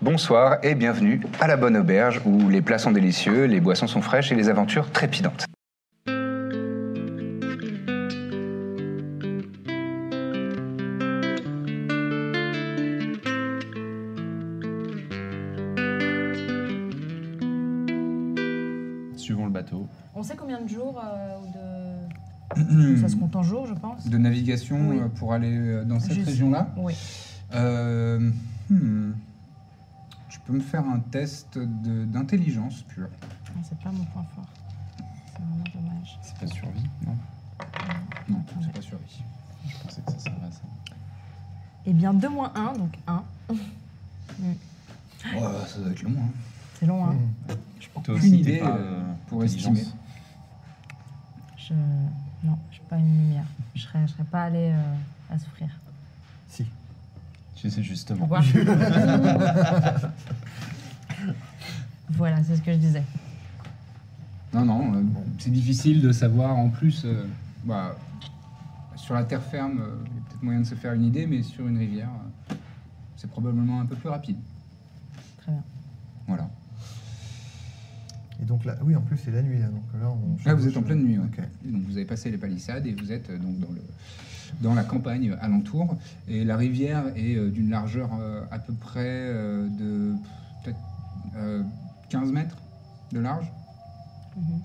Bonsoir et bienvenue à la Bonne Auberge où les plats sont délicieux, les boissons sont fraîches et les aventures trépidantes. Suivons le bateau. On sait combien de jours euh, ou de... Ça se compte en jours, je pense. De navigation Oui. euh, pour aller euh, dans cette Juste- région-là Oui. Euh, hmm. Tu peux me faire un test de- d'intelligence pure. Non, C'est pas mon point fort. C'est vraiment dommage. C'est pas survie, non Non, c'est pas survie. Je pensais que ça servait à ça. Eh bien, 2 moins 1, donc 1. Oh, ça doit être long. Hein. C'est long, hein Toi Aucune aussi, idée, pas euh, euh, pour intelligence. estimer. Je... Non, je suis pas une lumière. Je serais, je serais pas allée euh, à souffrir. Si. Je sais justement. Pourquoi Voilà, c'est ce que je disais. Non, non, euh, c'est difficile de savoir en plus. euh, bah, sur la terre ferme, euh, il y a peut-être moyen de se faire une idée, mais sur une rivière, euh, c'est probablement un peu plus rapide. Très bien. Voilà. Et donc là, oui, en plus c'est la nuit là. Donc là, on Là, vous êtes en pleine nuit. ouais. Ok. Et Donc, vous avez passé les palissades et vous êtes euh, donc dans, le, dans la campagne alentour. Et la rivière est euh, d'une largeur euh, à peu près euh, de peut-être euh, 15 mètres de large. Mhm.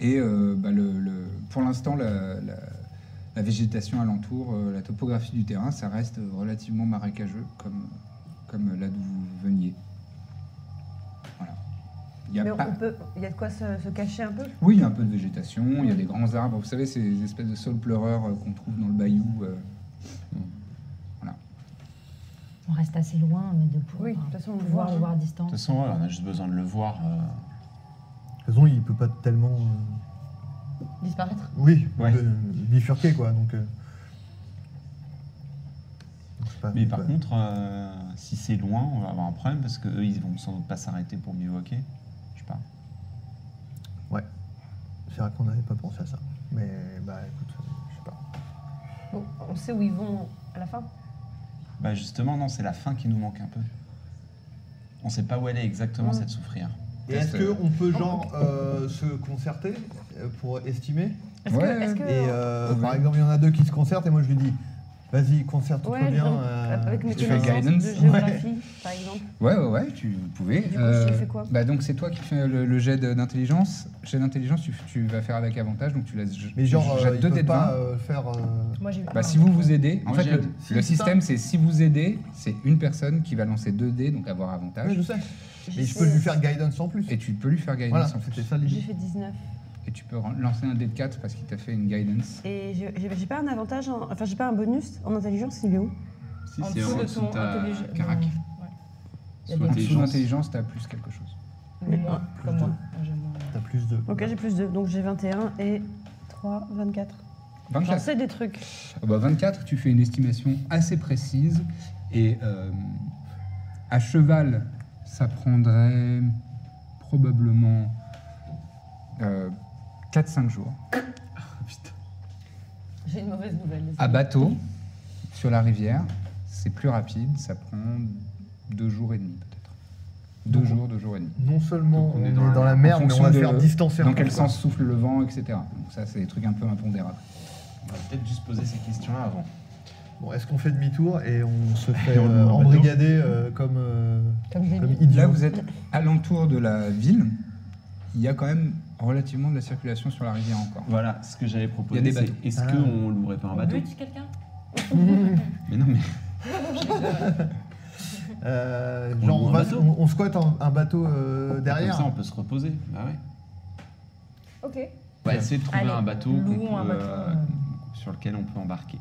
Et euh, bah, le, le- pour l'instant, la, la- la végétation alentour, euh, la topographie du terrain, ça reste relativement marécageux comme, comme là d'où vous veniez. Voilà. Il y a Mais pas- on peut, il y a de quoi se, se cacher un peu? Oui, il y a un peu de végétation, il y a des grands arbres. Vous savez, ces espèces de saules pleureurs euh, qu'on trouve dans le bayou. euh, On reste assez loin, mais de pouvoir, Oui, de toute façon, on le pouvoir voit, le hein. voir à De distance. toute façon, ouais, on a juste besoin de le voir. euh, De toute façon, il peut pas tellement. euh, Disparaître Oui, Ouais. euh, bifurquer quoi. Donc. euh, donc, pas- Mais par pas- contre, euh, si c'est loin, on va avoir un problème parce qu'eux, ils vont sans doute pas s'arrêter pour bivouaquer. Je sais pas. Ouais. C'est vrai qu'on n'avait pas pensé à ça. Mais bah écoute, euh, je sais pas. Bon, On sait où ils vont à la fin. Bah justement, non, c'est la fin qui nous manque un peu. On sait pas où elle est exactement, Ouais. cette souffrir. Et est-ce qu'on peut genre euh, se concerter euh, pour estimer? Est-ce Ouais. que, est-ce que Et euh, Ouais. par exemple, il y en a deux qui se concertent et moi je lui dis, vas-y, concerte-toi ouais, bien. euh, avec mes tu fais connaissances guidance de géographie, par exemple. Ouais, ouais, ouais, tu pouvais. Du coup, je fais quoi bah, Donc, c'est toi qui fais le, le jet d'intelligence. Jet d'intelligence, tu, tu vas faire avec avantage, donc tu laisses. Mais genre, tu euh, deux dés de pas 20. euh, faire. euh, Moi, j'ai Bah, si vous vous euh, aidez, en Moi, fait, j'ai- le, si, le c'est système, c'est si vous aidez, c'est une personne qui va lancer deux dés, donc avoir avantage. Oui, je sais. j'ai Mais je peux lui faire guidance en plus. Et tu peux lui faire guidance Voilà, en plus. c'était ça J'ai l'idée. fait 19. Et tu peux lancer un dé de 4 parce qu'il t'a fait une guidance. Et j'ai j'ai- j'ai pas un avantage, en- enfin j'ai pas un bonus en intelligence, il est où? Si, en c'est dessous en de dessous ton de ta intelligence. carac. Il y a des- En dessous intelligence. d'intelligence, t'as plus quelque chose. Mais moins, plus comme deux. moi. Moi, j'ai moins. T'as plus de. Ok, j'ai plus 2, donc j'ai 21 et 3, 24. J'en 24. sais des trucs. Ah bah, 24, tu fais une estimation assez précise. Et euh, à cheval, ça prendrait probablement 4-5 jours. J'ai une mauvaise nouvelle. À bateau, sur la rivière, c'est plus rapide, ça prend deux jours et demi peut-être. Deux Donc, jours, deux jours et demi. Non seulement Donc, on, est dans, la merde, mais on va de- faire distancer Dans quel quoi. sens souffle le vent, etc. Donc ça, c'est des trucs un peu impondérables. On va peut-être juste poser ces questions-là avant. Bon, est-ce qu'on fait demi-tour et on se fait euh, embrigader euh, comme, euh, Comme j'ai comme dit. idiot Là, vous êtes alentour de la ville. Il y a quand même relativement de la circulation sur la rivière encore. Voilà, ce que j'avais Il y a proposé, des c'est bateaux. est-ce Ah. qu'on louerait pas un bateau bute quelqu'un? Mais non, mais Euh, On genre, loue on, un va- bateau. on- on squatte un, un bateau euh, derrière. comme ça, on peut se reposer. Bah ouais. Ok. On va essayer de trouver Allez, un bateau, qu'on louons un peut, bateau, euh, sur lequel on peut embarquer.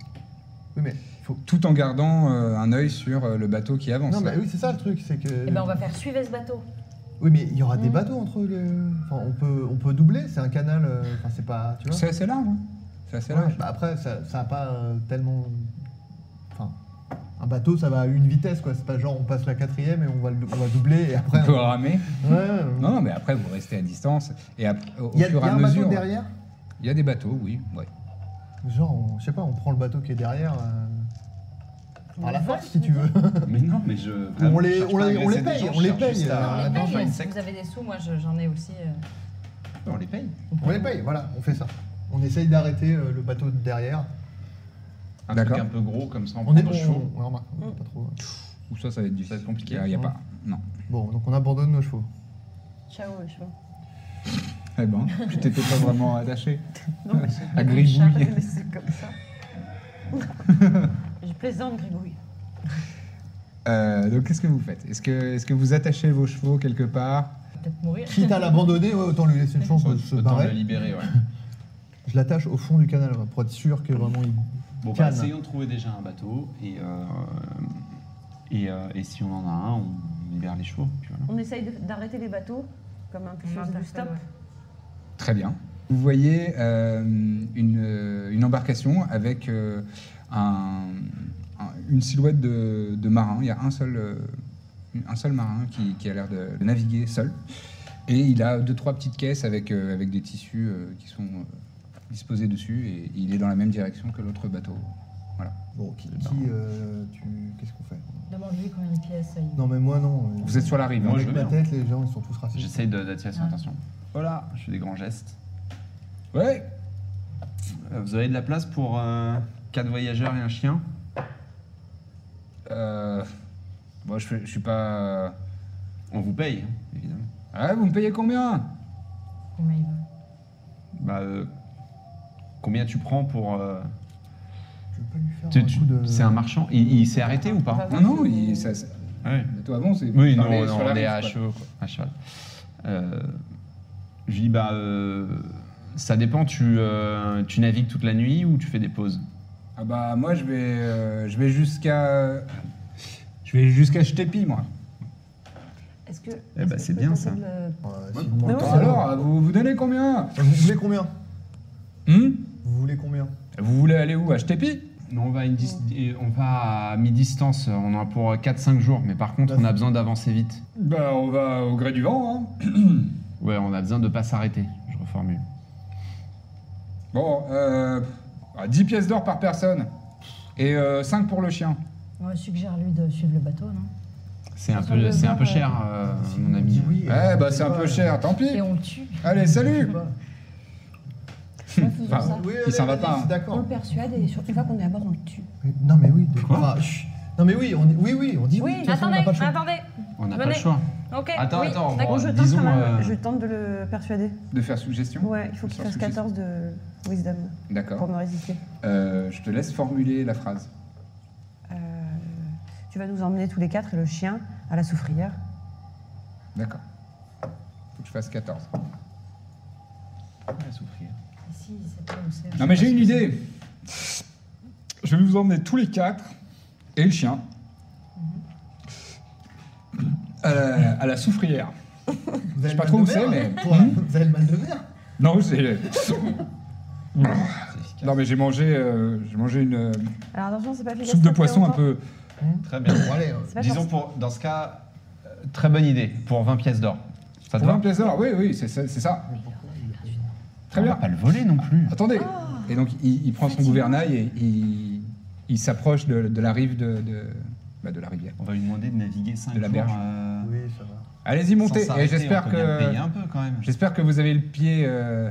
Oui, mais faut. tout en gardant euh, un œil sur euh, le bateau qui avance. Non, mais oui, c'est ça le truc, c'est que. Eh ben, on va faire suivre ce bateau. Oui, mais il y aura des bateaux entre les. Enfin, on peut, on peut doubler, c'est un canal. euh, Enfin, c'est pas. Tu vois C'est assez large. hein. C'est assez Ouais, large. bah après, ça, ça a pas euh, tellement. Enfin, un bateau, ça va à une vitesse, quoi. C'est pas genre on passe la quatrième et on va, le- on va doubler et après. On peut on- ramer. Ouais, ouais, Non, non, mais après, vous restez à distance. Et après, au, au Il y a, fur il y et a à un mesure. bateau derrière? Il y a des bateaux, oui. ouais. Genre, on- je sais pas, on prend le bateau qui est derrière. euh, On par la vole, si tu veux. Mais non, mais je. on les- on à les- on les paye, on les paye, à- euh, vous avez des sous, moi je- j'en ai aussi. euh. On les paye. On les paye, voilà, on fait ça. On essaye d'arrêter euh, le bateau de derrière. Un truc un peu gros comme ça, on, On est bon, nos chevaux. on, remarque, pas trop. Ou ça, ça va être difficile. Ça va être compliqué. Il n'y a Ouais. pas. Non. Bon, donc on abandonne nos chevaux. Ciao, les chevaux. Eh ben, tu t'étais pas vraiment attaché. Non, mais À gribouille. C'est comme ça. Plaisante, gribouille. Euh, donc, qu'est-ce que vous faites? Est-ce que, est que vous attachez vos chevaux quelque part? Peut-être mourir. Quitte à l'abandonner, ouais, autant lui laisser une chance de se Autant le barrer. libérer, ouais. Je l'attache au fond du canal ouais, pour être sûr que vraiment il. Bon, bah, Cannes. essayons de trouver déjà un bateau et, euh, et, euh, et si on en a un, on libère les chevaux. Puis voilà. On essaye de- d'arrêter les bateaux, comme un peu On chose du interpelle, stop. ouais. Très bien. Vous voyez euh, une, euh, une embarcation avec euh, un- une silhouette de, de marin. Il y a un seul, euh, un seul marin qui, qui a l'air de, de naviguer seul. Et il a deux, trois petites caisses avec, euh, avec des tissus euh, qui sont euh, disposés dessus. Et il est dans la même direction que l'autre bateau. Voilà. Bon, qui. qui, euh, tu... Qu'est-ce qu'on fait? Demande-lui combien de pièces il Non, mais moi non. Vous êtes sur la rive. Moi, hein. je bien. tête, les gens ils sont tous racistes. J'essaye de- d'attirer son Ah. attention. Voilà, je fais des grands gestes. Ouais. Vous avez de la place pour euh, quatre voyageurs et un chien? Euh, bon, je, je suis pas. On vous paye, hein, évidemment. Ah, vous me payez combien? Combien il veut Bah, euh, combien tu prends pour... euh, Tu veux pas lui faire tu- un tu- coup de. C'est un marchand Il, il s'est arrêté ou pas? Non, non, il, ça, ça- Ouais. bateau avance. et- Oui, non, non, on est à quoi. cheval. Quoi. À cheval. Euh, je lui dis, bah, euh, ça dépend, tu, euh, tu navigues toute la nuit ou tu fais des pauses? Ah bah moi je vais euh, je vais jusqu'à je vais jusqu'à Chtepi moi. Est-ce que. Eh est-ce bah, que c'est je peux bien, tenter ça. de Ouais, c'est Alors vous vous donnez combien Vous voulez combien Hmm Vous voulez combien Vous voulez aller où? À Chtepi Non, on va, à une dis- et on va à mi-distance, on en a pour 4-5 jours, mais par contre, on a besoin d'avancer vite. Bah on va au gré du vent. Hein. Ouais, on a besoin de pas s'arrêter, je reformule. Bon, euh, ah, 10 pièces d'or par personne et 5 pour le chien. Ouais, suggère-lui de suivre le bateau, non? C'est un peu, le c'est un peu bar, cher, euh, mon On ami. oui. Eh euh, bah c'est un peu cher, tant pis. Et on le tue. Allez, salut. Ouais, faisons Enfin, ça. Oui, Il s'en va allez, pas, hein. On D'accord. le persuade et sur- une fois qu'on est à bord, on le tue. Non, mais oui. de- enfin, chut. Non, mais oui, on dit oui, oui, on dit oui. Oui, de toute façon, on Attendez, n'a pas le choix. attendez. On n'a pas Venez. le choix. Ok. Attends, oui, attends, d'accord. Bon, je, tente disons, quand même, euh, je tente de le persuader. De faire suggestion Ouais, il faut qu'il Sur fasse suggestion. 14 de wisdom pour D'accord. me résister. Euh, je te laisse formuler la phrase. Euh, tu vas nous emmener tous les quatre et le chien à la soufrière. D'accord. Faut que je fasse 14. souffrir. Ici, c'est pas où c'est. Non mais j'ai une idée. Je vais vous emmener tous les quatre et le chien à la, à la soufrière. Vous Je sais pas trop où c'est, mais- Pour- Vous avez le mal de mer Non, c'est. Efficace. Non mais j'ai mangé, euh, j'ai mangé une euh, Alors attention, c'est pas efficace. soupe de poisson un peu. Très bien. Bon, allez, euh, pas Disons pour, dans ce cas, euh, très bonne idée, pour 20 pièces d'or. Ça te Pour va 20 pièces d'or, oui, oui, c'est ça. c'est ça. Très On va bien. pas le voler non plus. Attendez. Et donc il, il prend son gouvernail et il, il s'approche de, de la rive de, de, bah, de la rivière. On va lui demander de naviguer 5 De la jours. berge. euh, oui, ça va. Allez-y, montez. Et j'espère que un peu quand même. j'espère que vous avez le pied euh,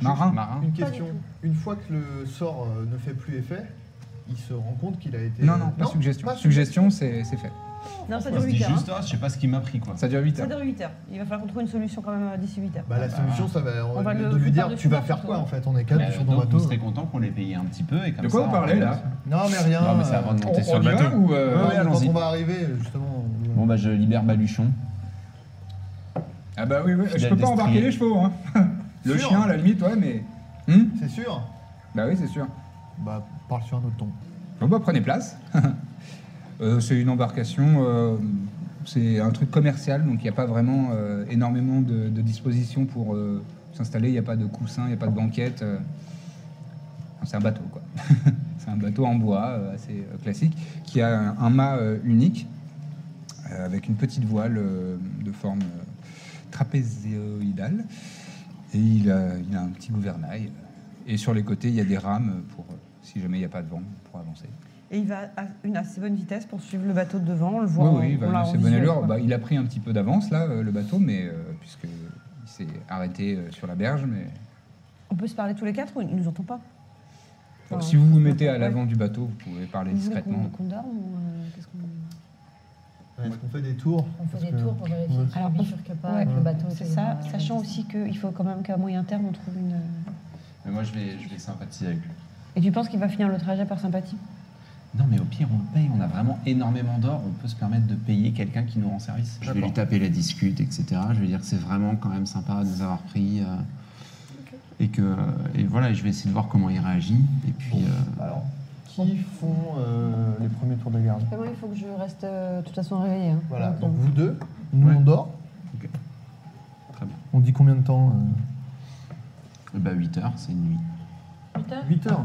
marin. Marin. Une question. Une fois que le sort euh, ne fait plus effet, il se rend compte qu'il a été. Non, non, pas suggestion. pas suggestion, c'est c'est fait. Non, ça dure se 8 dit heures. juste, ah, je sais pas ce qui m'a pris quoi. Ça dure 8 Ça heures. dure 8 heures. Il va falloir qu'on trouve une solution quand même euh, d'ici 8 heures. Bah, la Bah, solution, ça va, on on va de lui dire tu vas faire quoi en fait On est quatre Mais, sur ton bateau. vous serez content qu'on les paye un petit peu et comme De quoi ça, vous parlez là? Non, mais rien. Non mais c'est avant de On, monter sur on le bateau. ou euh, Ouais, ouais, quand allons-y. on va arriver, justement. On- Bon bah je libère Baluchon. Ah bah oui, oui. je Fidèle peux pas embarquer les chevaux. Hein. Le Sûr chien, à la limite, ouais, mais. Hmm C'est sûr bah oui, c'est sûr. Bah, parle sur un autre ton. Bon, bah, prenez place. Euh, c'est une embarcation, euh, c'est un truc commercial, donc il n'y a pas vraiment euh, énormément de, de dispositions pour euh, s'installer. Il n'y a pas de coussin, il n'y a pas de banquette. euh. Enfin, c'est un bateau, quoi. c'est un bateau en bois euh, assez classique qui a un, un mât euh, unique avec une petite voile euh, de forme euh, trapézioïdale. Et il a, il a un petit gouvernail. Et sur les côtés, il y a des rames pour, euh, si jamais il n'y a pas de vent, pour avancer. Et il va à une assez bonne vitesse pour suivre le bateau de devant. On le voit. Oui, bah, l'a en c'est bonne allure. Bah, il a pris un petit peu d'avance, là, euh, le bateau, mais euh, puisqu'il s'est arrêté euh, sur la berge. Mais On peut se parler tous les quatre ou il nous entend pas? Si vous vous mettez à l'avant du bateau, vous pouvez parler discrètement. qu'on ou euh, qu'est-ce qu'on. Est-ce qu'on fait des tours On fait des que- tours pour vérifier Ouais. qu'il Alors, ne on- bifurque pas Ouais, avec le bateau. C'est ça, sachant aussi qu'il faut quand même qu'à moyen terme on trouve une. Mais moi, je vais, je vais sympathiser avec lui. Et tu penses qu'il va finir le trajet par sympathie? Non, mais au pire, on le paye. On a vraiment énormément d'or. On peut se permettre de payer quelqu'un qui nous rend service. Je vais lui taper la discute, etc. Je vais dire que c'est vraiment quand même sympa de nous avoir pris. euh, Et que et voilà, je vais essayer de voir comment il réagit. Et puis, euh, Alors, qui font euh, les premiers tours de garde Moi, il faut que je reste euh, de toute façon réveillée. hein. Voilà, Donc, donc euh, vous deux, nous Ouais. on dort. très bien. On dit combien de temps Eh ben, 8 heures, c'est une nuit. 8 heures.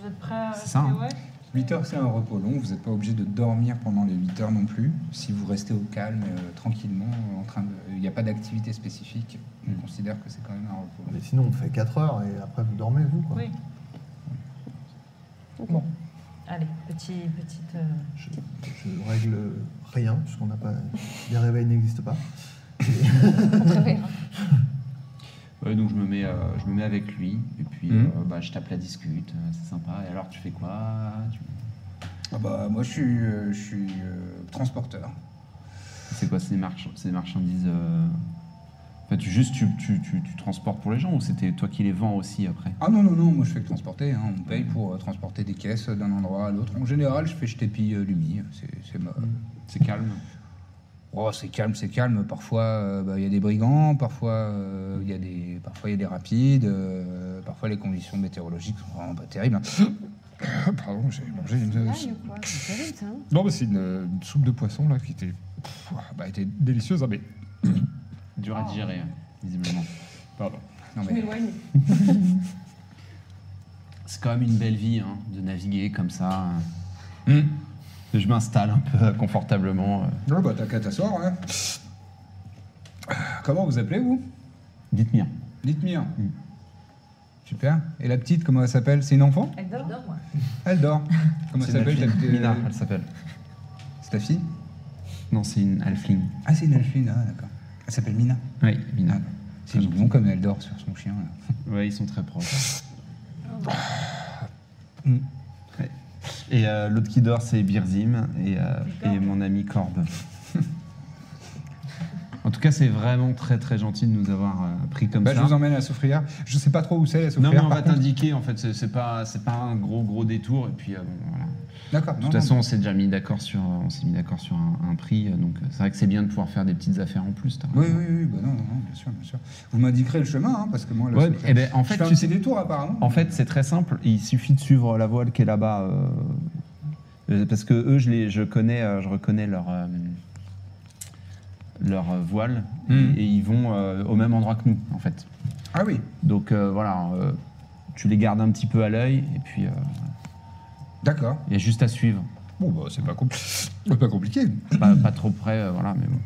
Vous êtes prêts à C'est ça, rester, hein. ouais 8 heures, c'est un repos long. Vous n'êtes pas obligé de dormir pendant les 8 heures non plus. Si vous restez au calme, euh, tranquillement, en train de... il n'y a pas d'activité spécifique, on considère que c'est quand même un repos long. Mais sinon, on fait 4 heures et après vous dormez, vous. Quoi. Oui. Bon. Allez, petit, petite. euh, Je, je règle rien, puisqu'on n'a pas. Les réveils n'existent pas. Ouais, donc je me, mets, euh, je me mets avec lui. Et puis, Mhm. euh, bah, je tape la discute. C'est sympa. Et alors, tu fais quoi? Tu- Ah bah, moi, je suis, euh, je suis euh, transporteur. C'est quoi des, march- c'est des marchandises. Enfin, tu, juste, tu, tu, tu, tu transportes pour les gens ou c'était toi qui les vends aussi après? Ah non, non, non, moi je fais que transporter. hein. On me paye pour euh, transporter des caisses d'un endroit à l'autre. En général, je fais jeter pille euh, Lumi. C'est, c'est ma- calme. Oh, c'est calme, c'est calme. Parfois, euh, bah, il y a des brigands, parfois, euh, il y, a des- parfois, il y a des rapides, euh, parfois, les conditions météorologiques sont vraiment pas terribles. hein. Pardon, j'ai mangé une. C'est terrible ça. hein Non, mais c'est une, une soupe de poisson là qui était, pff, bah, était délicieuse. hein, mais... Dur à digérer, visiblement. Pardon. Non, Je mais... m'éloigne. C'est quand même une belle vie hein, de naviguer comme ça. Hmm. Je m'installe un peu confortablement. euh. Ouais, bah, t'as qu'à t'asseoir. Hein. Comment vous appelez, vous? Dites-moi. Dites-moi. Mm. Super. Et la petite, comment elle s'appelle? C'est une enfant? Elle dort moi. Elle dort. Comment elle s'appelle ta petite- Mina, elle s'appelle. C'est ta fille? Non, c'est une halfling. Ah, c'est une Elfine, ah, d'accord. Elle s'appelle Mina. Oui, Mina. Ah, c'est mignon comme elle dort sur son chien. là. Ouais, ils sont très proches. Mm. Ouais. Et euh, l'autre qui dort, c'est Birzim et, euh, et mon ami Corbe. en tout cas, c'est vraiment très très gentil de nous avoir euh, pris comme Bah, ça. je vous emmène à la soufrière. Je sais pas trop où c'est la non, soufrière. mais on va t'indiquer. En fait, c'est pas c'est pas un gros gros détour. Et puis euh, bon, voilà. D'accord. De non, toute non. façon, on s'est déjà mis d'accord sur on s'est mis d'accord sur un, un prix. euh, Donc c'est vrai que c'est bien de pouvoir faire des petites affaires en plus. Oui, oui, oui. Bah, non, non, non, bien sûr, bien sûr. Vous m'indiquerez le chemin, hein, parce que moi, la Ouais, soufrière- eh ben, en Je fait, fais tu sais- détour apparemment. En fait, c'est très simple. Il suffit de suivre la voile qui est là-bas. euh, parce que eux, je, les, je connais, je reconnais leur, euh, leur euh, voile. Mhm. Et, et ils vont euh, au même endroit que nous, en fait. Ah oui. Donc euh, voilà, euh, tu les gardes un petit peu à l'œil. Et puis, euh, D'accord. il y a juste à suivre. Bon, bah, c'est pas, compl- pas compliqué. Pas, pas trop près, euh, voilà, mais bon.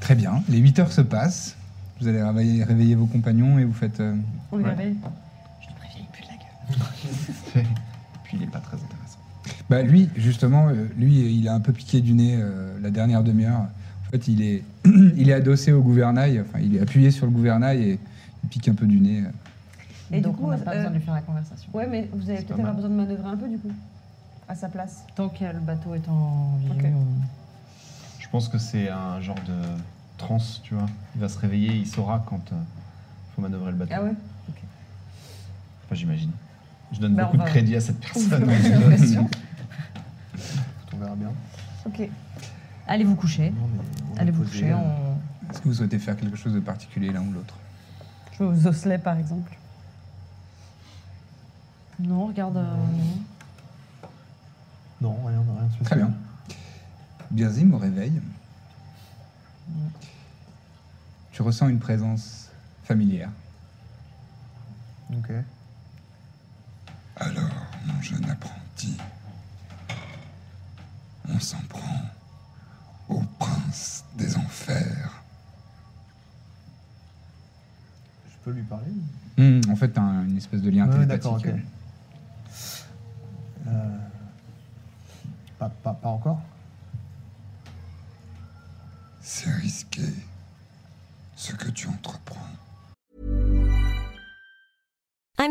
Très bien. Les 8 heures se passent. Vous allez réveiller, réveiller vos compagnons et vous faites. euh, On les Ouais. réveille. Je te préviens, il pue de la gueule. Puis il est pas très intéressant. Bah lui, justement, euh, lui, il a un peu piqué du nez euh, la dernière demi-heure. En fait, il est, il est adossé au gouvernail. Enfin, il est appuyé sur le gouvernail et il pique un peu du nez. Et Donc du coup, on n'a pas euh, besoin de lui faire la conversation. Ouais, mais vous allez peut-être avoir besoin de manœuvrer un peu du coup, à sa place. Tant que le bateau est en visu, Ok. on- Je pense que c'est un genre de transe, tu vois. Il va se réveiller, il saura quand il faut manœuvrer le bateau. Ah ouais Enfin, j'imagine. Je donne Bah, beaucoup de crédit à cette personne. On verra bien. Ok. Allez vous coucher. Non, mais Allez vous coucher. euh, on- Est-ce que vous souhaitez faire quelque chose de particulier l'un ou l'autre? Je vais aux osselets par exemple. Non, regarde. euh, non. Non, rien, rien de spécial. Très bien. Birzim, au réveil, tu ressens une présence familière. Ok. Alors, mon jeune apprenti, on s'en prend au prince des enfers. Je peux lui parler Hmm, en fait, tu as une espèce de lien Ouais, télépathique. d'accord, ok. Euh, pas, pas, pas encore?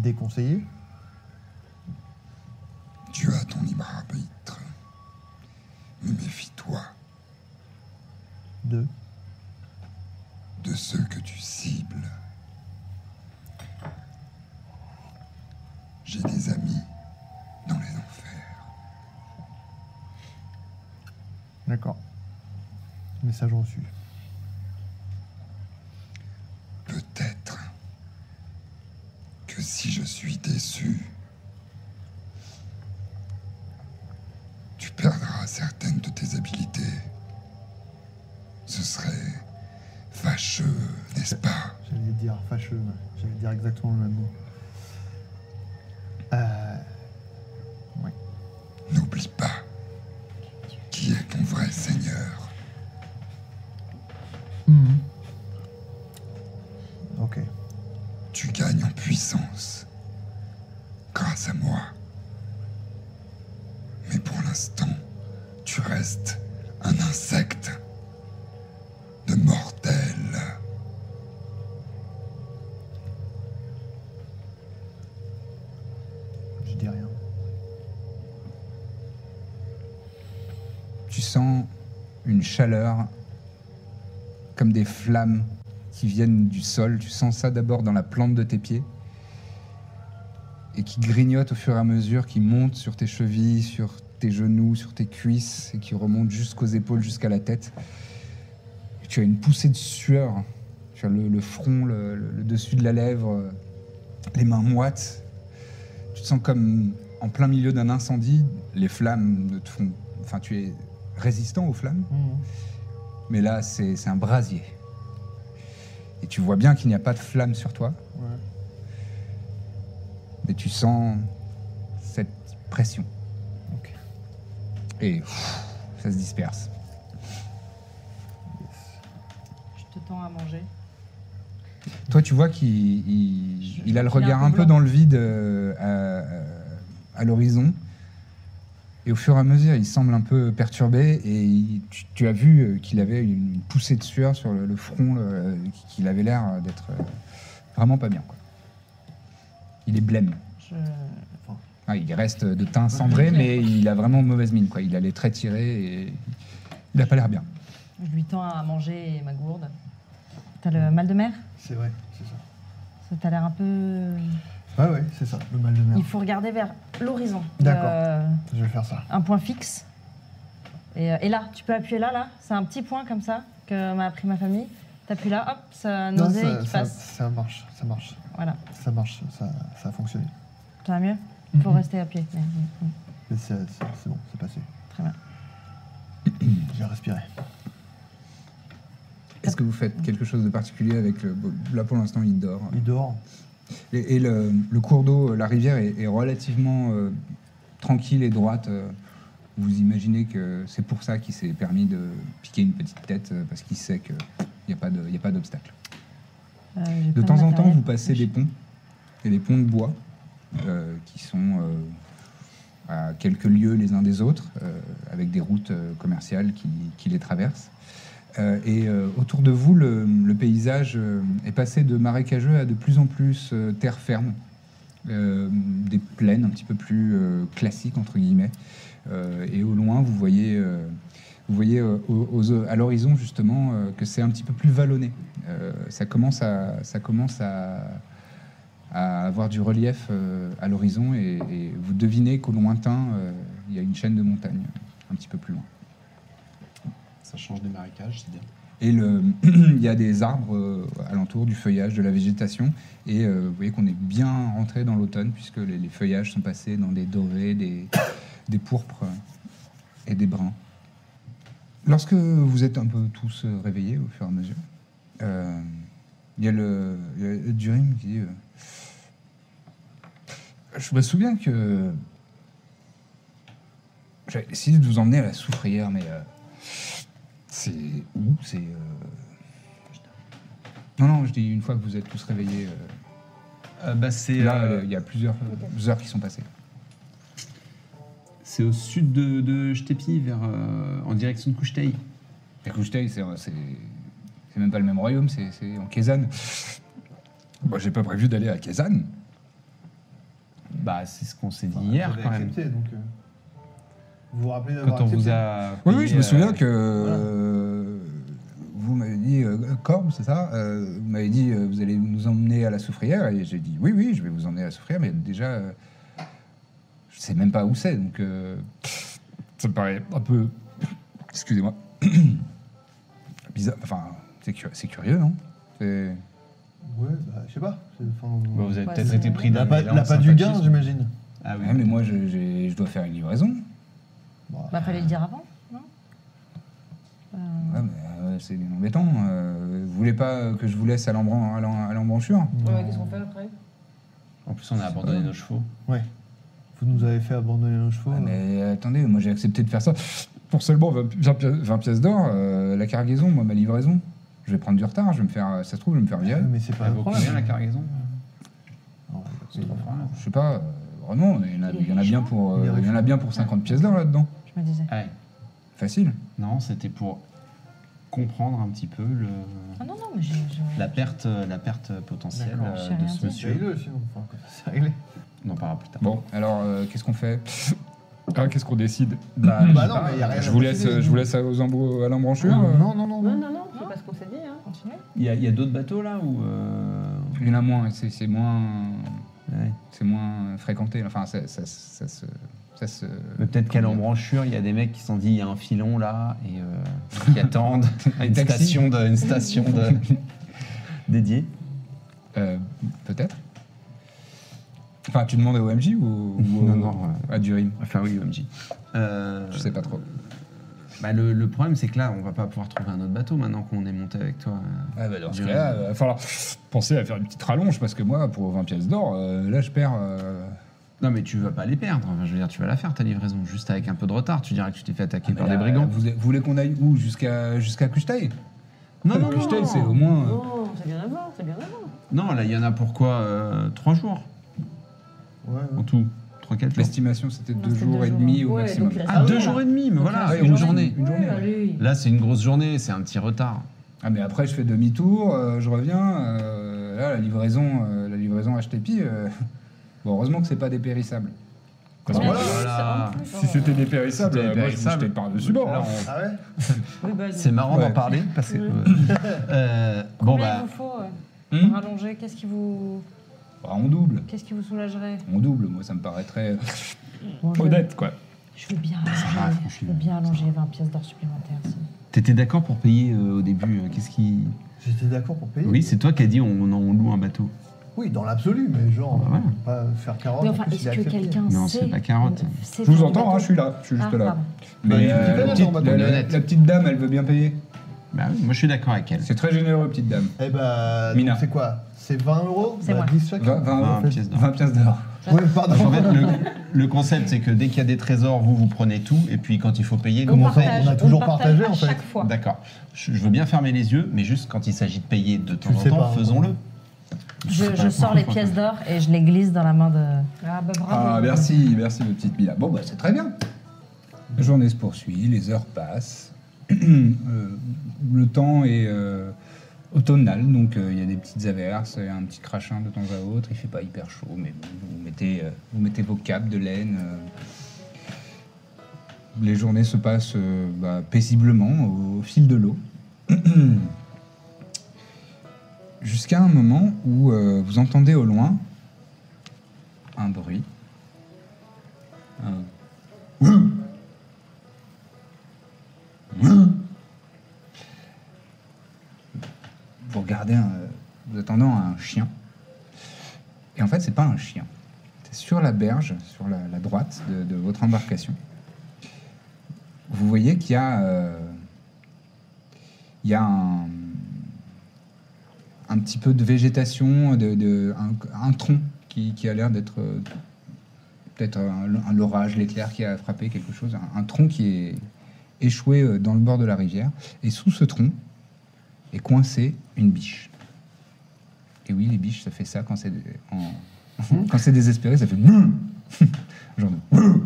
Déconseillé Tu as ton libre arbitre. Mais méfie-toi Deux. de ceux que tu cibles. J'ai des amis dans les enfers. D'accord. Message reçu. J'allais dire exactement le même mot. Tu sens une chaleur comme des flammes qui viennent du sol. Tu sens ça d'abord dans la plante de tes pieds et qui grignote au fur et à mesure, qui monte sur tes chevilles, sur tes genoux, sur tes cuisses et qui remonte jusqu'aux épaules, jusqu'à la tête. Tu as une poussée de sueur. Tu as le, front, le, dessus de la lèvre, les mains moites. Tu te sens comme en plein milieu d'un incendie. Les flammes ne te font. Enfin, résistant aux flammes, mais là, c'est un brasier. Et tu vois bien qu'il n'y a pas de flamme sur toi, Ouais. mais tu sens cette pression. Et pff, ça se disperse. Je te tends à manger. Toi, tu vois qu'il il- Je- il a le regard un peu dans le vide euh, à, à l'horizon. Et au fur et à mesure, il semble un peu perturbé. Et il- tu, tu as vu euh, qu'il avait une poussée de sueur sur le, le front, euh, qu'il avait l'air d'être euh, vraiment pas bien. quoi. Il est blême. Je... Ah, il reste de teint cendré, mais il a vraiment mauvaise mine. Quoi. Il a les traits tirés et il n'a pas l'air bien. je lui tends à manger ma gourde. T'as le mal de mer? C'est vrai, c'est ça. Ça t'a l'air un peu. Ouais, ouais, c'est ça, le mal de mer. Il faut regarder vers l'horizon. D'accord. Euh, Je vais faire ça. un point fixe. Et, euh, et là, tu peux appuyer là, là. C'est un petit point comme ça que m'a appris ma famille. T'appuies là, hop, ça Non, nausée ça, qui ça, passe. ça marche, ça marche. Voilà. Ça marche, ça, ça a fonctionné. Ça va mieux Il faut rester appuyé. Mais. Mais c'est c'est- c'est bon, c'est passé. Très bien. J'ai respiré. Est-ce que vous faites quelque chose de particulier avec le... Là, pour l'instant, il dort? Il dort. Et, et le, le cours d'eau, la rivière est, est relativement euh, tranquille et droite. euh. Vous imaginez que c'est pour ça qu'il s'est permis de piquer une petite tête, euh, parce qu'il sait qu'il n'y a pas d'obstacle. Euh, De temps en temps, vous passez des ponts, et des ponts de bois, euh, qui sont euh, à quelques lieues les uns des autres, euh, avec des routes euh, commerciales qui, qui les traversent. Euh, et euh, autour de vous, le, paysage euh, est passé de marécageux à de plus en plus terre ferme, des plaines un petit peu plus classiques entre guillemets. Et au loin, vous voyez, vous voyez à l'horizon justement que c'est un petit peu plus vallonné. Ça commence à, ça commence à, avoir du relief à l'horizon et, vous devinez qu'au lointain, il y a une chaîne de montagnes un petit peu plus loin. Ça change des marécages, c'est bien. Et le, il y a des arbres euh, alentour, du feuillage, de la végétation. Et euh, vous voyez qu'on est bien rentré dans l'automne, puisque les, feuillages sont passés dans des dorés, des, des pourpres et des bruns. Lorsque vous êtes un peu tous euh, réveillés au fur et à mesure, il y a le, Durim qui dit Je me souviens que j'avais décidé de vous emmener à la soufrière, mais. C'est où C'est. euh, Non, non, je dis une fois que vous êtes tous réveillés. euh, bah, c'est Là, euh, il y a plusieurs heures qui sont passées. c'est au sud de, de Jtepi, vers, euh, en direction de Couchetei. Et Couchetei, c'est c'est- c'est même pas le même royaume, c'est c'est en Kézanne. Moi, j'ai pas prévu d'aller à Kézanne. Bah, c'est ce qu'on s'est dit Enfin, hier quand même. accepté, donc, euh, vous vous rappelez d'avoir Quand on vous a. Oui, oui, je me souviens euh, que euh, vous m'avez dit, euh, Corbe, c'est ça euh, Vous m'avez dit, euh, vous allez nous emmener à la soufrière. Et j'ai dit, oui, oui, je vais vous emmener à la soufrière, mais déjà, euh, je sais même pas où c'est. Donc, euh, ça me paraît un peu. Excusez-moi. Bizarre. Enfin, c'est cu- c'est curieux, non? C'est- Ouais, bah, je sais pas. c'est- enfin, vous avez Ouais, peut-être c'est- été pris La d'un pas, la pas du gain, j'imagine. Ah oui. Ouais, mais moi, je, j'ai- je dois faire une livraison. Bah, Bah, fallait le dire avant, non? Euh, Ouais, mais, euh, c'est embêtant. Euh, vous voulez pas que je vous laisse à l'embran- à l'em- à l'embranchure? Ouais, qu'est-ce qu'on fait après? En plus, on a abandonné nos chevaux. Ouais. Vous nous avez fait abandonner nos chevaux. Ouais, euh, mais attendez, moi j'ai accepté de faire ça pour seulement 20, pi- 20 pi- 20 pièces d'or. euh, la cargaison, moi, ma livraison. Je vais prendre du retard, je vais me faire, ça se trouve, je vais me faire virer. mais c'est pas un problème. combien la cargaison? Non, C'est pas grave. Je sais pas, euh, vraiment, il y en a, il y en a bien pour, euh, il y en a bien pour 50 pièces d'or là-dedans. Je me disais. Ah ouais. Facile. Non, c'était pour comprendre un petit peu le, Ah non, non, mais j'ai. j'ai- la, perte, la perte potentielle D'accord, euh, j'ai de rien ce dit. monsieur. Sinon. Enfin, c'est réglé. On en parlera plus tard. Bon, alors euh, qu'est-ce qu'on fait? Ah, Qu'est-ce qu'on décide? Bah, Bah non, mais y a rien je vous, laisse, décider. je vous laisse aux embro- à l'embranchure. euh. Non, non, non, Non, non. non, non, c'est pas ce qu'on s'est dit. Hein. Il y a, il y a d'autres bateaux là ou euh, Il y en a moins, c'est c'est moins, ouais. c'est moins fréquenté. Enfin, ça, ça, ça se. Ça se Mais peut-être qu'à l'embranchure, il y a des mecs qui se sont dit il y a un filon là et euh, qui attendent à une station, de, une station de... dédiée. Euh, Peut-être. Enfin, tu demandes à OMJ ou, ou Non, non, à Durim? Enfin oui, OMJ. Euh, Je sais pas trop. bah, le, le problème, c'est que là, on va pas pouvoir trouver un autre bateau maintenant qu'on est monté avec toi. Ah bah dans ce Durim. cas-là, il va falloir penser à faire une petite rallonge parce que moi, pour 20 pièces d'or, euh, là, je perds. Non, mais tu vas pas les perdre. Enfin, je veux dire, tu vas la faire ta livraison, juste avec un peu de retard. Tu dirais que tu t'es fait attaquer mais par là, des brigands. Vous, vous voulez qu'on aille où? Jusqu'à jusqu'à Kuchtai Non, non, Kuchtai, non. c'est au moins. euh, Non, c'est bien avant, c'est bien avant. Non, là, il y en a pour quoi euh, Trois jours? Ouais, en ouais. tout. Trois, quatre jours. L'estimation, c'était Non, deux c'était jours deux et jours. demi au Ouais, maximum. donc il reste Ah, Ah, deux jours et demi, mais voilà, ouais, une une journée. Une journée. Ouais, allez. Là, c'est une grosse journée, c'est un petit retard. Ah, mais après, je fais demi-tour, euh, je reviens. euh, là, la livraison, euh, la livraison HTP, euh, bon, heureusement que c'est pas dépérissable. Parce que Ouais, voilà, Voilà. si c'était dépérissable, Si c'était euh, moi, je dépérissable. jetais par-dessus bord. Hein. Ah ouais Oui, bah, C'est marrant Ouais. d'en parler parce que. Euh, bon, Combien bah. il vous faut euh, Hmm pour rallonger Qu'est-ce qui vous, Bah, on double. qu'est-ce qui vous soulagerait? On double, moi, ça me paraîtrait euh, Bon, je veux- honnête, quoi. Je veux bien va, allonger, je franchement. veux bien allonger 20 pièces d'or supplémentaires. si. T'étais d'accord pour payer euh, au début euh, Qu'est-ce qui. J'étais d'accord pour payer. Oui, c'est toi qui as dit on, on loue un bateau. Oui, dans l'absolu, mais genre, Ah ouais. pas faire carotte. Mais en enfin, est-ce que quelqu'un Non, sait c'est pas carotte. Je vous entends, hein, je suis là, je suis juste Ah, là. Mais Bah, tu euh, la, petite, ton bateau, la- la- honnête. la petite dame, elle veut bien payer. Bah oui, moi je suis d'accord avec elle. C'est très généreux, petite dame. Eh bah, c'est quoi? C'est 20 euros? C'est Bah, moi. 10 chacun 20, 20 20 euros. pièces d'or. 20 pièces d'or. Oui, pardon. En fait, le, le concept, c'est que dès qu'il y a des trésors, vous, vous prenez tout, et puis quand il faut payer, nous, On partage, on a toujours partage partagé, à en fait. chaque fois. D'accord. Je, je veux bien fermer les yeux, mais juste quand il s'agit de payer de temps le en temps, hein. faisons-le. Je, je sors les pièces d'or et je les glisse dans la main de. Ah, bah bravo. Ah, merci, merci, ma petite Mila. Bon, bah, c'est très bien. La journée se poursuit, les heures passent. Euh, le temps est euh, automnal, donc euh, il y a des petites averses, il y a un petit crachin de temps à autre, il fait pas hyper chaud, mais bon, vous, mettez, euh, vous mettez vos capes de laine. euh. les journées se passent euh, bah, paisiblement au, fil de l'eau. Jusqu'à un moment où euh, vous entendez au loin un bruit. Un- Vous regardez, un- vous attendant un chien. Et en fait, c'est pas un chien. C'est sur la berge, sur la, droite de, de votre embarcation. Vous voyez qu'il y a, euh, il y a un, un petit peu de végétation, de, de- un, un tronc qui, qui a l'air d'être euh, peut-être un, l'orage, l'éclair qui a frappé quelque chose, un, un tronc qui est échoué euh, dans le bord de la rivière. Et sous ce tronc est coincée une biche. Et oui, les biches, ça fait ça quand c'est en- quand c'est désespéré, ça fait genre de.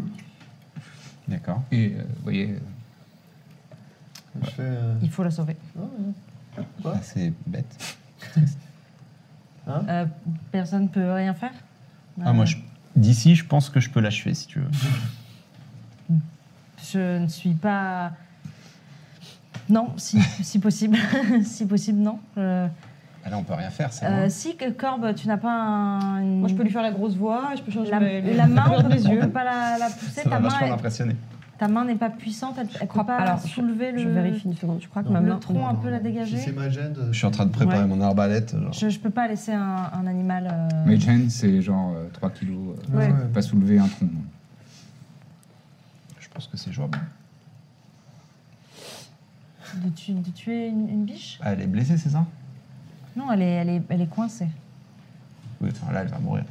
D'accord. Et euh, vous voyez, euh, fais. euh, Il faut la sauver. Ah, c'est bête. Euh, personne peut rien faire Ah, moi, je- d'ici, je pense que je peux l'achever si tu veux. Je ne suis pas. Non, si, si possible. si possible, non. Euh, Ah, là, on peut rien faire, c'est euh, si, que Corbe, tu n'as pas un. une- Moi, je peux lui faire la grosse voix, je peux changer la, mes- la main, on peut, mes on yeux. peut pas la, la pousser. Ça Ta va main, vachement est- l'impressionner. Ta main n'est pas puissante. Elle, peut crois pas. Alors, soulever le. Je vérifie une seconde. Je crois que Non, ma le main. tronc un peu la Si dégager. c'est ma gêne. Je suis en train de préparer Ouais. mon arbalète. Genre. Je, je peux pas laisser un, un animal. euh, Mage Hand, c'est genre euh, 3 kilos. euh, Ouais. Pas soulever un tronc. non. Je pense que c'est jouable. de, tu- de tuer une, une biche? Ah, elle est blessée, c'est ça? Non, elle est, elle est, elle est coincée. Oui, enfin, là, elle va mourir.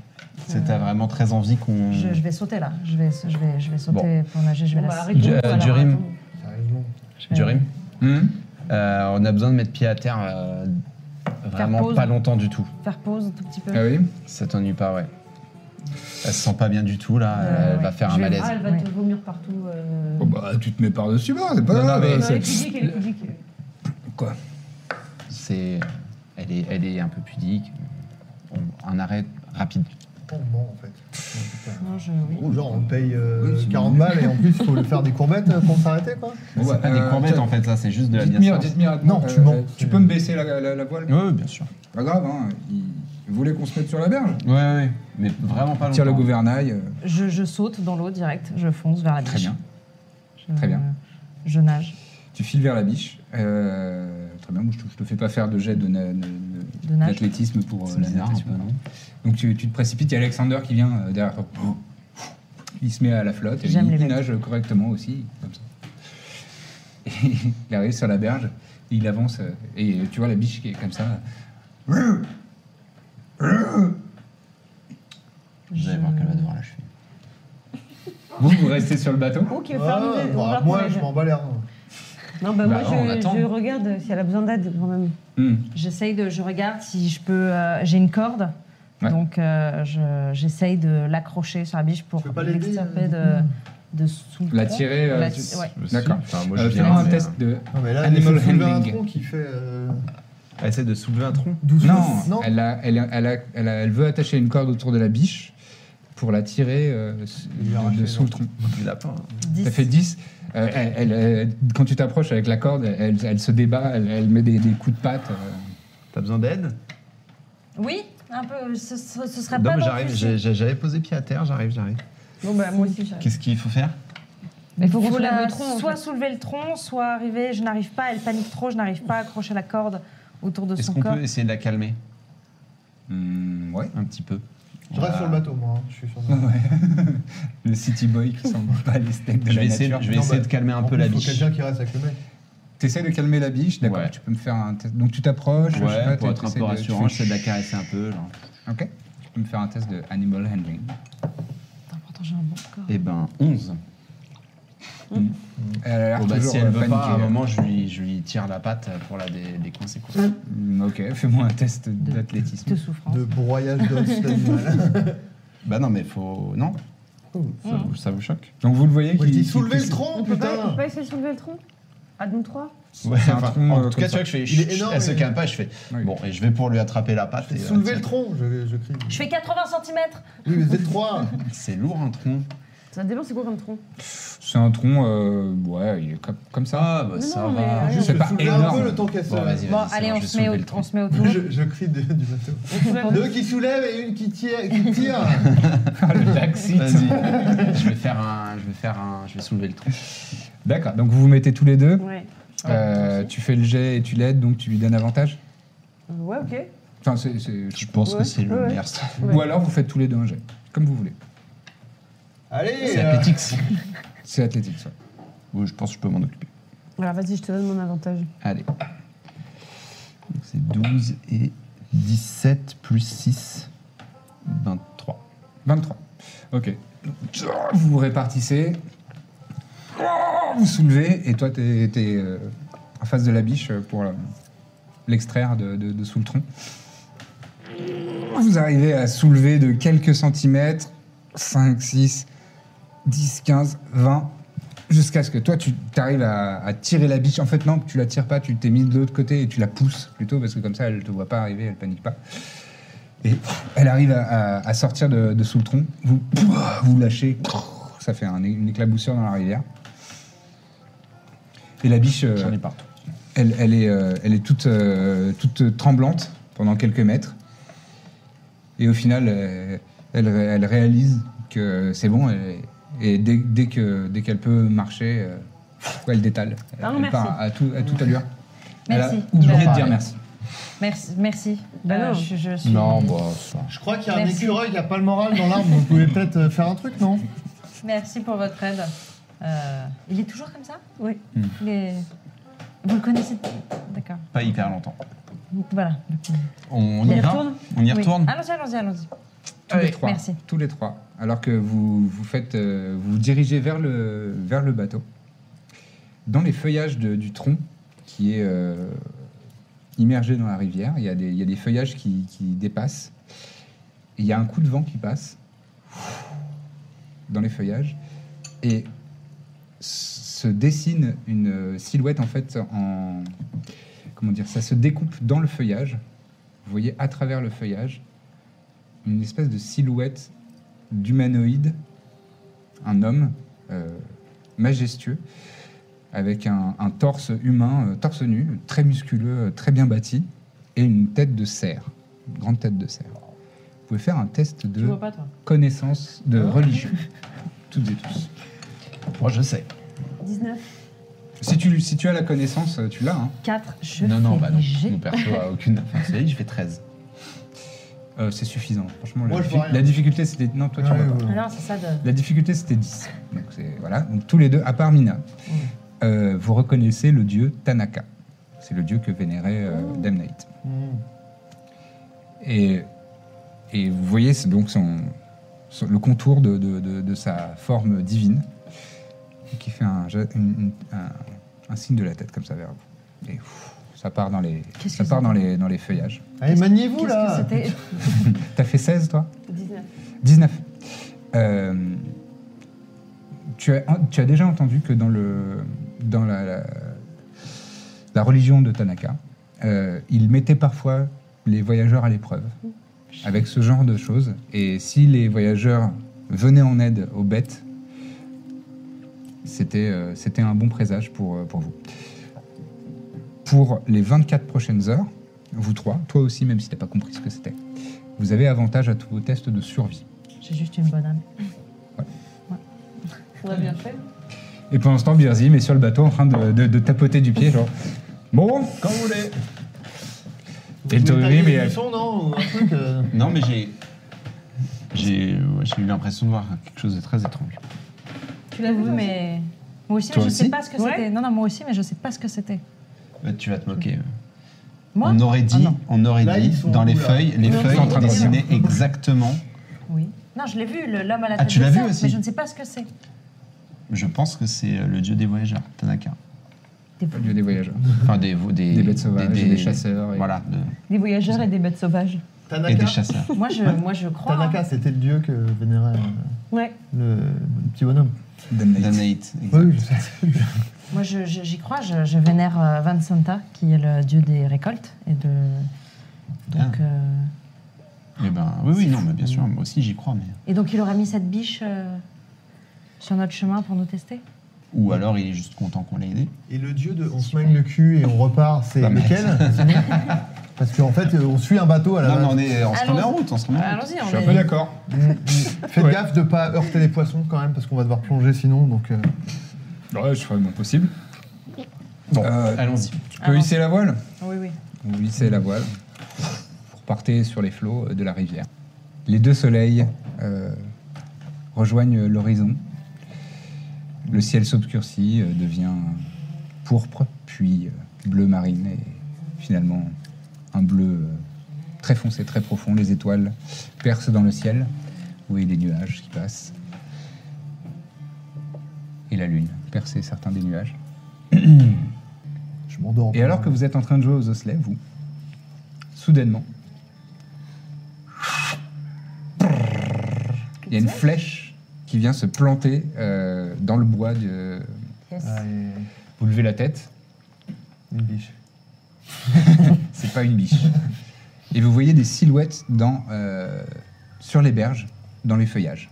C'est t'as vraiment très envie qu'on. Je, je vais sauter là. Je vais, je vais, je vais sauter pour nager. Je vais Bon, la. bah, arrêtons, Du- euh, Durim. Durim, euh, on a besoin de mettre pied à terre euh, vraiment pause. pas longtemps du tout. Faire pause un tout petit peu. Ah oui Ça t'ennuie pas, ouais. Elle se sent pas bien du tout, là. Euh, elle ouais. va faire Je un vais- malaise. Ah, elle va Ouais. te vomir partout. euh. Oh bah, tu te mets par-dessus, bah, c'est pas Non, grave. euh, Non, elle est pudique, elle est pudique. Quoi? C'est, elle est, elle est un peu pudique. On- un arrêt rapide. Bon, en fait. Non, je, oui. Ou genre, on paye euh, Oui, c'est 40 bon. balles et en plus, il faut faire des courbettes euh, pour s'arrêter, quoi. C'est pas des euh, courbettes tiens, en fait, ça, c'est juste de la Dites-moi, dites-moi. Non, euh, tu mens. Tu peux me baisser la, la, la voile? Oui, bien sûr. Pas grave, hein. Il, il voulait qu'on se mette sur la berge. Ouais, ouais, mais vraiment pas Tire le longtemps. gouvernail. euh, Je, je saute dans l'eau direct. Je fonce vers la biche. Très bien. Je- Très bien. Je nage. Tu files vers la biche. Euh, très bien, moi, je te, je te fais pas faire de jet de na- de- de- nage. d'athlétisme pour euh, la bizarre un peu, non Donc tu, tu te précipites, il y a Alexander qui vient euh, derrière toi. Il se met à la flotte et il, les nage correctement aussi, comme ça. Et il arrive sur la berge, il avance euh, et tu vois la biche qui est comme ça. Vous allez voir qu'elle va devoir la cheville. Vous, vous restez sur le bateau? Faire Ah, bah, moi, je les- m'en bats l'air. Non, bah, Bah, moi, je, je regarde si elle a besoin d'aide quand même. Hmm. J'essaye de. Je regarde si je peux. euh, J'ai une corde. Ouais. Donc euh, je- j'essaye de l'accrocher sur la biche pour l'extirper de, euh, de sous le La tirer. euh, ouais. D'accord. Enfin, moi, Euh, je viens. Un mais, test euh, de. Non, mais là, Animal elle soulever un handling. tronc qui fait. euh, Elle essaie de soulever un tronc. doucement. Non, Elle, a- elle, a- elle, a- elle, a- elle veut attacher une corde autour de la biche pour la tirer euh, de, sous le tronc. Du lapin. Ça fait 10. Euh, elle- elle- elle- quand tu t'approches avec la corde, elle, elle se débat, elle, elle met des, des coups de patte. euh. T'as besoin d'aide? Oui, un peu. Ce, ce- ce serait Non, pas j'arrive. J'avais posé pied à terre, j'arrive, j'arrive. Bon, bah, moi aussi, j'arrive. Qu'est-ce qu'il faut faire? Il faut qu'on Faut la- le tronc. en soit fait. soulever le tronc, soit arriver. Je n'arrive pas, elle panique trop, je n'arrive pas à accrocher la corde autour de Est-ce son qu'on corps. peut essayer de la calmer? Hmm, ouais. un petit peu Je reste sur le bateau, moi. hein. Je suis sur le bateau. Ouais. le city boy qui s'en bat pas les steaks de Je la vais essayer, nature. je vais Non, essayer bah, de calmer un En peu plus, la il faut biche. quelqu'un qui reste avec le mec. T'essaies de calmer la biche, d'accord. Ouais. Tu peux me faire un test. Donc tu t'approches. je sais Ouais, pour être un peu de- rassurant, tu j'essaie de la fais- caresser un peu. Genre. Ok. Tu peux me faire un test de animal handling. Attends, pourtant, j'ai un bon score. Eh ben, 11. Elle a l'air bah, toujours si elle euh, veut pas, à un paniquée. moment, je lui, je lui tire la patte pour la dé- décoincer. Hmm, Ok, fais-moi un test De- d'athlétisme. De souffrance. De broyage d'os d'animal. Bah non, mais faut. Non ça, vous, ça vous choque Donc vous le voyez je qui dis soulever le tronc, On peut pas, on putain peut pas essayer de soulever le tronc? À nous trois? Ouais, C'est un enfin, tronc, en euh, tout cas, tu vois que je fais. Il est chut, énorme, Elle se calme pas, je fais. Oui. Bon, et je vais pour lui attraper la patte. et, euh, Soulever le tronc, je, je crie. Je fais 80 cm. Oui, mais Z3 C'est lourd un tronc. Ça dépend, c'est quoi comme tronc? C'est un tronc, euh, ouais, il est comme, comme ça. Ah, bah ça non, va. C'est je pas soulever un énorme. peu le temps qu'elle se... Bon, vas-y, vas-y. Bon, allez, on se, met au- on se met autour. Je, je crie de- du bateau. Deux qui soulèvent et une qui tire. Qui tire. Ah, le Daxit. Vas-y. je vais faire un. Je vais faire un. Je vais soulever le tronc. D'accord, donc vous vous mettez tous les deux. Ouais. Euh, tu fais le jet et tu l'aides, donc tu lui donnes avantage? Euh, Ouais, ok. Enfin, c'est, c'est- Je pense Ouais, que c'est le ouais. meilleur. Ou alors vous faites tous les deux un jet, comme vous voulez. Allez C'est euh, athlétique. C'est athlétique, ça. Oui, je pense que je peux m'en occuper. Voilà, vas-y, je te donne mon avantage. Allez. Donc c'est 12 et 17 plus 6, 23. 23. Ok. Vous vous répartissez. Vous soulevez, et toi, t'es es, en face de la biche pour euh, l'extraire de, de- de sous le tronc. Vous arrivez à soulever de quelques centimètres, 5, 6, 10, 15, 20, jusqu'à ce que toi, tu arrives à, à tirer la biche. En fait, non, tu la tires pas, tu t'es mis de l'autre côté et tu la pousses plutôt, parce que comme ça, elle te voit pas arriver, elle panique pas. Et elle arrive à, à- à sortir de, de sous le tronc. Vous, vous lâchez. Ça fait un- une éclaboussure dans la rivière. Et la biche, euh, J'en ai partout. elle, elle est, euh, elle est toute, euh, toute tremblante pendant quelques mètres. Et au final, elle, ré- elle réalise que c'est bon. Et dès, dès que dès qu'elle peut marcher, euh, elle détale. Elle, Ah, elle merci. part à, tout, à toute allure. Elle a Merci. oublié de Bah, dire merci. Merci. merci. Bah Euh, non. je, je suis... Non, bah ça. Je crois qu'il y a un Merci. écureuil qui a pas le moral dans l'arbre. Vous pouvez peut-être euh, faire un truc, non? Merci pour votre aide. Euh, il est toujours comme ça? Oui. Il est- Vous le connaissez? D'accord. Pas hyper longtemps. Voilà. On, Il y retourne? On y Oui. retourne Allons-y, allons-y, allons-y. Tous les trois. merci. Tous les trois. Alors que vous vous faites, euh, vous dirigez vers le bateau. Dans les feuillages du tronc qui est euh, immergé dans la rivière, il y a des, feuillages qui, dépassent. Il y a un coup de vent qui passe dans les feuillages et se dessine une silhouette en fait en comment dire ça se découpe dans le feuillage. Vous voyez à travers le feuillage une espèce de silhouette d'humanoïde, un homme euh, majestueux, avec un, un torse humain, euh, torse nu, très musculeux, euh, très bien bâti, et une tête de cerf, une grande tête de cerf. Vous pouvez faire un test de pas, connaissance de religion, toutes et tous. Moi, je sais. 19. Si tu, si tu as la connaissance, tu l'as. hein. 4, je non, non, fais bah non. Mon perso a aucune. Enfin, je fais 13. Euh, c'est suffisant. Franchement, Moi, la, je vois diffi- rien. la difficulté, c'était. Non, toi, tu vois pas. ouais. Ah non, c'est ça de... La difficulté, c'était 10. Donc, c'est- voilà. Donc, tous les deux, à part Mina, euh, vous reconnaissez le dieu Tanaka. C'est le dieu que vénérait euh, Knight. Mmh. Et, et vous voyez c'est donc son, son- le contour de, de- de- de sa forme divine, qui fait un, ja- une- une- un- un signe de la tête comme ça vers vous. Et ça part dans les, Qu'est-ce ça que part c'est dans les, dans les feuillages. Allez, maniez-vous Qu'est-ce là T'as fait 16, toi? 19. 19. Euh, tu, as, tu as déjà entendu que dans, le, dans la, la, la religion de Tanaka, euh, il mettait parfois les voyageurs à l'épreuve avec ce genre de choses. Et si les voyageurs venaient en aide aux bêtes, c'était euh, un bon présage pour, pour vous. Pour les 24 prochaines heures, vous trois, toi aussi, même si tu n'as pas compris ce que c'était, vous avez avantage à tous vos tests de survie. J'ai juste une bonne âme. On a bien fait. Et pendant ce temps, Birzim est sur le bateau en train de, de- de tapoter du pied, genre. Bon, Quand vous voulez. Et le Vous voulez tailler mais- non Ou un truc euh, Non, mais j'ai. J'ai ouais, j'ai eu l'impression de voir quelque chose de très étrange. Tu l'as vu, mais... Moi aussi, Toi mais je sais aussi pas ce que Ouais. c'était. Non, non, moi aussi, mais je sais pas ce que c'était. Bah, tu vas te moquer. Moi on aurait dit, Ah non. on aurait Là, dit sont dans les feuilles, les sont feuilles en train de dessinaient exactement. Oui. Non, je l'ai vu, le- l'homme à la Ah, tête tu de l'as vu aussi Mais je ne sais pas ce que c'est. Je pense que c'est euh, le dieu des voyageurs, Tanaka. Des, au lieu des voyageurs. Enfin, des, des, Des bêtes sauvages, des chasseurs et- Voilà, de- Des voyageurs et des bêtes sauvages. Tanaka et des chasseurs. Moi, je, moi, je crois. Tanaka, hein. c'était le dieu que vénérait. euh, Ouais. le, le petit bonhomme. Damnate. Damnate. Oui, je sais. Moi, je- je- j'y crois. Je, je vénère euh, Vansanta, qui est le dieu des récoltes. Et de... Donc, Ah. euh, Eh ben, oui, oui, non, mais bien sûr, moi aussi j'y crois. Mais... Et donc, il aura mis cette biche euh, sur notre chemin pour nous tester? Ou alors il est juste content qu'on l'ait aidé. Et le dieu de on se magne le cul et on repart, c'est Bah, mais- lequel? Parce qu'en fait, euh, on suit un bateau à la Non, mais on, est, on se remet en Allons-y. route, on se remet en route. Allons-y, Je on suis un est- peu d'accord. Mm, mm. Faites Ouais. gaffe de pas heurter les poissons quand même, parce qu'on va devoir plonger sinon. Donc, euh, Ouais, je ferai mon possible. Bon, Euh, allons-y. Tu peux hisser la voile? Oui, oui. Vous hissez la voile. Vous repartez sur les flots de la rivière. Les deux soleils euh, rejoignent l'horizon. Le ciel s'obscurcit, euh, devient pourpre, puis euh, bleu marine, et finalement un bleu euh, très foncé, très profond. Les étoiles percent dans le ciel. Vous voyez les nuages qui passent. Et la lune percer certains des nuages. je m'endors. Et alors que vous êtes en train de jouer aux osselets, vous, soudainement, il y a une flèche qui vient se planter euh, dans le bois. De... Yes. Ah, Vous levez la tête, une biche. c'est pas une biche. Et vous voyez des silhouettes dans, euh, sur les berges, dans les feuillages.